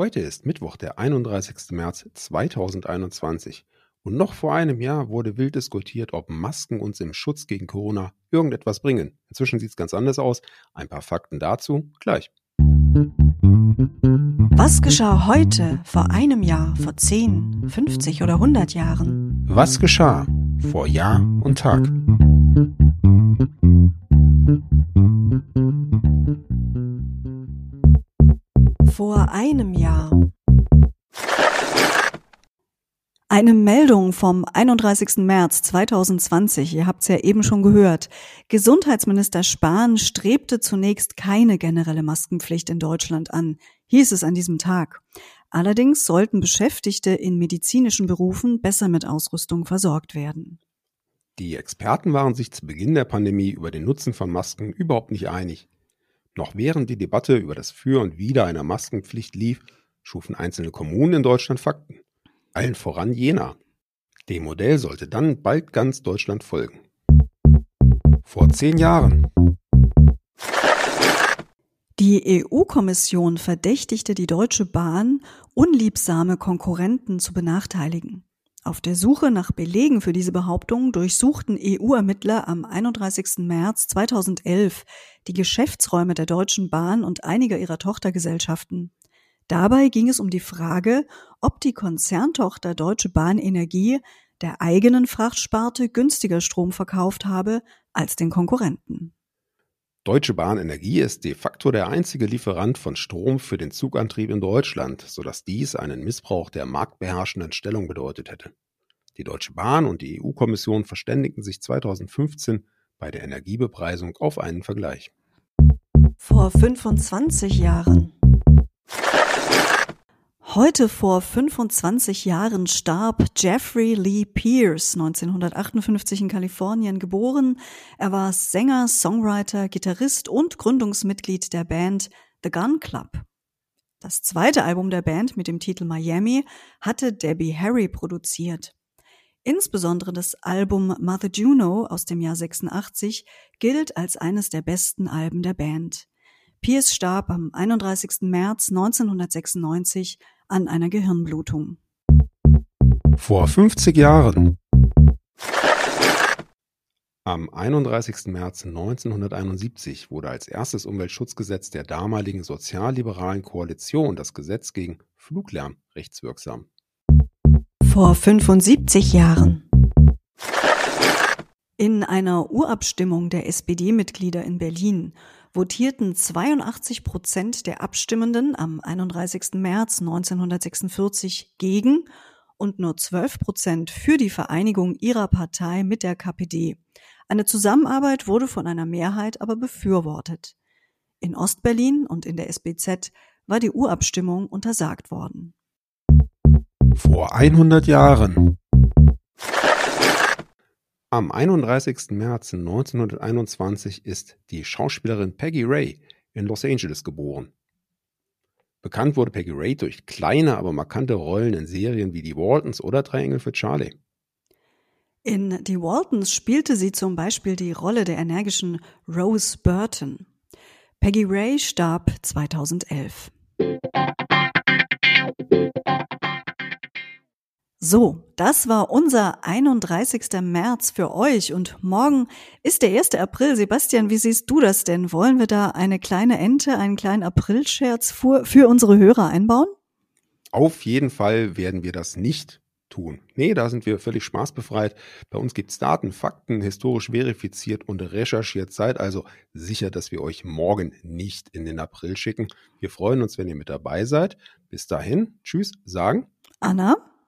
Heute ist Mittwoch, der 31. März 2021 und noch vor einem Jahr wurde wild diskutiert, ob Masken uns im Schutz gegen Corona irgendetwas bringen. Inzwischen sieht es ganz anders aus. Ein paar Fakten dazu gleich. Was geschah heute, vor einem Jahr, vor 10, 50 oder 100 Jahren? Was geschah vor Jahr und Tag? Einem Jahr. Eine Meldung vom 31. März 2020, ihr habt es ja eben schon gehört. Gesundheitsminister Spahn strebte zunächst keine generelle Maskenpflicht in Deutschland an, hieß es an diesem Tag. Allerdings sollten Beschäftigte in medizinischen Berufen besser mit Ausrüstung versorgt werden. Die Experten waren sich zu Beginn der Pandemie über den Nutzen von Masken überhaupt nicht einig. Noch während die Debatte über das Für und Wider einer Maskenpflicht lief, schufen einzelne Kommunen in Deutschland Fakten allen voran Jena. Dem Modell sollte dann bald ganz Deutschland folgen. Vor zehn Jahren. Die EU-Kommission verdächtigte die Deutsche Bahn, unliebsame Konkurrenten zu benachteiligen. Auf der Suche nach Belegen für diese Behauptung durchsuchten EU-Ermittler am 31. März 2011 die Geschäftsräume der Deutschen Bahn und einiger ihrer Tochtergesellschaften. Dabei ging es um die Frage, ob die Konzerntochter Deutsche Bahn Energie der eigenen Frachtsparte günstiger Strom verkauft habe als den Konkurrenten. Deutsche Bahn Energie ist de facto der einzige Lieferant von Strom für den Zugantrieb in Deutschland, sodass dies einen Missbrauch der marktbeherrschenden Stellung bedeutet hätte. Die Deutsche Bahn und die EU-Kommission verständigten sich 2015 bei der Energiebepreisung auf einen Vergleich. Vor 25 Jahren Heute vor 25 Jahren starb Jeffrey Lee Pierce, 1958 in Kalifornien geboren. Er war Sänger, Songwriter, Gitarrist und Gründungsmitglied der Band The Gun Club. Das zweite Album der Band mit dem Titel Miami hatte Debbie Harry produziert. Insbesondere das Album Mother Juno aus dem Jahr 86 gilt als eines der besten Alben der Band. Pierce starb am 31. März 1996 an einer Gehirnblutung. Vor 50 Jahren. Am 31. März 1971 wurde als erstes Umweltschutzgesetz der damaligen sozialliberalen Koalition das Gesetz gegen Fluglärm rechtswirksam. Vor 75 Jahren. In einer Urabstimmung der SPD-Mitglieder in Berlin votierten 82 Prozent der Abstimmenden am 31. März 1946 gegen und nur 12 Prozent für die Vereinigung ihrer Partei mit der KPD. Eine Zusammenarbeit wurde von einer Mehrheit aber befürwortet. In Ostberlin und in der SBZ war die Urabstimmung untersagt worden. Vor 100 Jahren am 31. März 1921 ist die Schauspielerin Peggy Ray in Los Angeles geboren. Bekannt wurde Peggy Ray durch kleine, aber markante Rollen in Serien wie Die Waltons oder Drei Engel für Charlie. In Die Waltons spielte sie zum Beispiel die Rolle der energischen Rose Burton. Peggy Ray starb 2011. So, das war unser 31. März für euch und morgen ist der 1. April. Sebastian, wie siehst du das denn? Wollen wir da eine kleine Ente, einen kleinen Aprilscherz für, für unsere Hörer einbauen? Auf jeden Fall werden wir das nicht tun. Nee, da sind wir völlig spaßbefreit. Bei uns gibt es Daten, Fakten, historisch verifiziert und recherchiert. Seid also sicher, dass wir euch morgen nicht in den April schicken. Wir freuen uns, wenn ihr mit dabei seid. Bis dahin, tschüss, sagen Anna